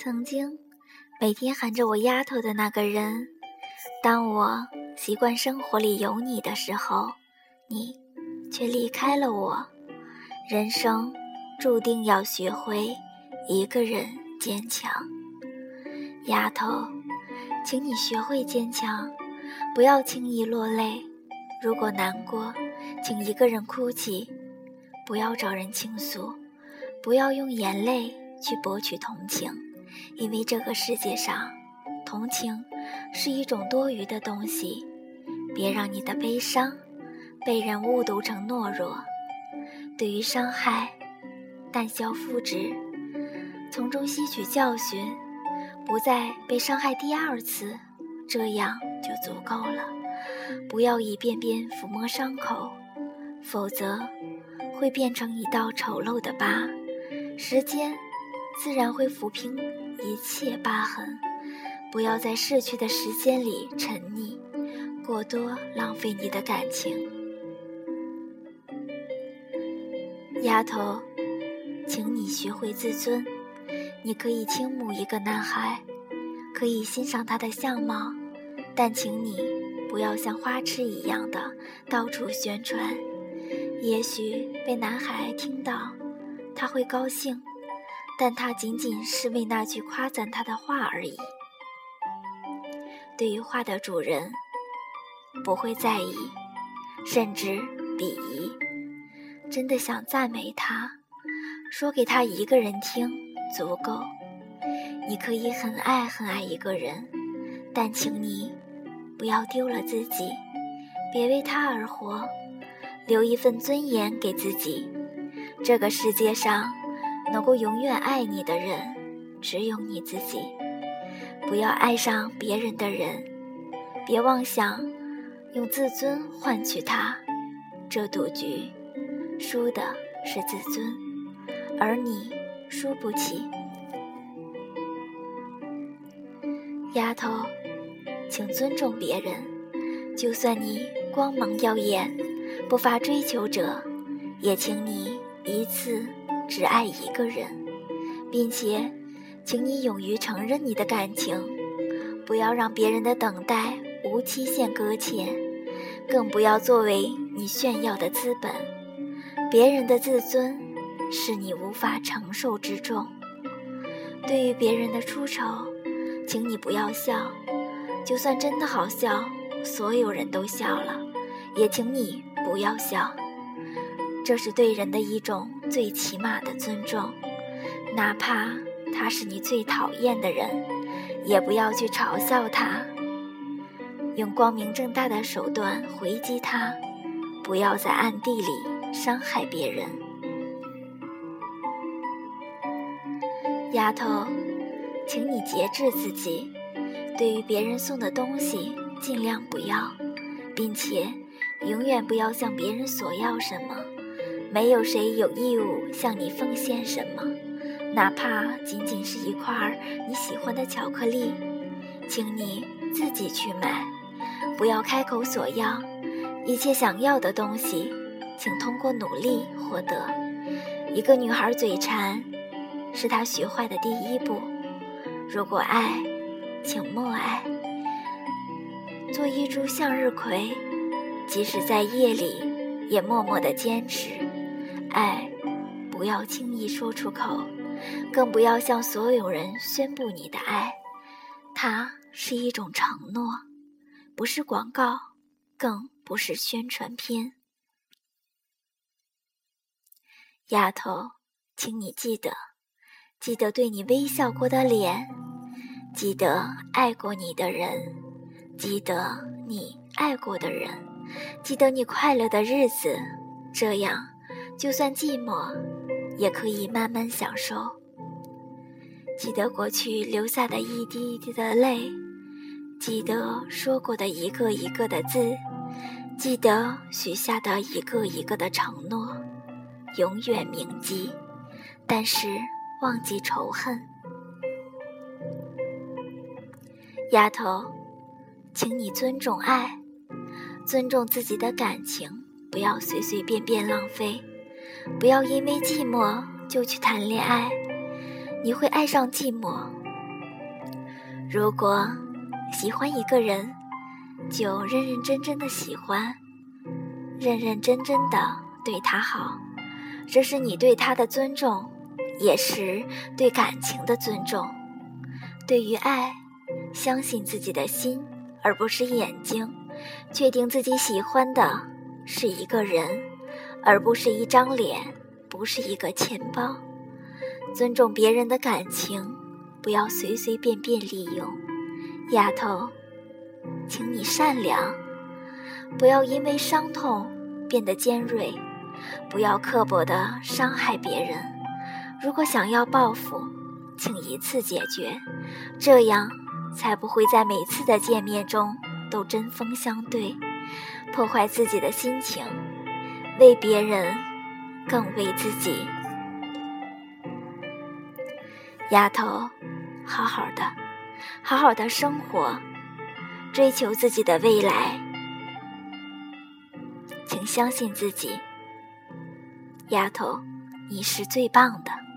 曾经每天喊着我丫头的那个人，当我习惯生活里有你的时候，你却离开了我。人生注定要学会一个人坚强，丫头，请你学会坚强，不要轻易落泪。如果难过，请一个人哭泣，不要找人倾诉，不要用眼泪去博取同情，因为这个世界上，同情是一种多余的东西。别让你的悲伤被人误读成懦弱。对于伤害，但消复之，从中吸取教训，不再被伤害第二次，这样就足够了。不要一遍遍抚摸伤口，否则会变成一道丑陋的疤。时间自然会抚平一切疤痕。不要在逝去的时间里沉溺，过多浪费你的感情。丫头，请你学会自尊。你可以倾慕一个男孩，可以欣赏他的相貌，但请你。不要像花痴一样的到处宣传，也许被男孩听到，他会高兴，但他仅仅是为那句夸赞他的话而已。对于画的主人，不会在意，甚至鄙夷。真的想赞美他，说给他一个人听足够。你可以很爱很爱一个人，但请你。不要丢了自己，别为他而活，留一份尊严给自己。这个世界上，能够永远爱你的人，只有你自己。不要爱上别人的人，别妄想用自尊换取他。这赌局，输的是自尊，而你输不起，丫头。请尊重别人，就算你光芒耀眼，不乏追求者，也请你一次只爱一个人，并且，请你勇于承认你的感情，不要让别人的等待无期限搁浅，更不要作为你炫耀的资本。别人的自尊是你无法承受之重。对于别人的出丑，请你不要笑。就算真的好笑，所有人都笑了，也请你不要笑。这是对人的一种最起码的尊重，哪怕他是你最讨厌的人，也不要去嘲笑他，用光明正大的手段回击他，不要在暗地里伤害别人。丫头，请你节制自己。对于别人送的东西，尽量不要，并且永远不要向别人索要什么。没有谁有义务向你奉献什么，哪怕仅仅是一块你喜欢的巧克力，请你自己去买，不要开口索要。一切想要的东西，请通过努力获得。一个女孩嘴馋，是她学坏的第一步。如果爱，请默爱，做一株向日葵，即使在夜里，也默默的坚持。爱，不要轻易说出口，更不要向所有人宣布你的爱。它是一种承诺，不是广告，更不是宣传片。丫头，请你记得，记得对你微笑过的脸。记得爱过你的人，记得你爱过的人，记得你快乐的日子，这样，就算寂寞，也可以慢慢享受。记得过去留下的一滴一滴的泪，记得说过的一个一个的字，记得许下的一个一个的承诺，永远铭记，但是忘记仇恨。丫头，请你尊重爱，尊重自己的感情，不要随随便便浪费，不要因为寂寞就去谈恋爱，你会爱上寂寞，如果喜欢一个人，就认认真真的喜欢，认认真真的对他好，这是你对他的尊重，也是对感情的尊重。对于爱，相信自己的心，而不是眼睛，确定自己喜欢的是一个人，而不是一张脸，不是一个钱包。尊重别人的感情，不要随随便便利用。丫头，请你善良，不要因为伤痛变得尖锐，不要刻薄的伤害别人。如果想要报复，请一次解决，这样才不会在每次的见面中都针锋相对，破坏自己的心情，为别人更为自己。丫头，好好的，好好的生活，追求自己的未来，请相信自己。丫头，你是最棒的。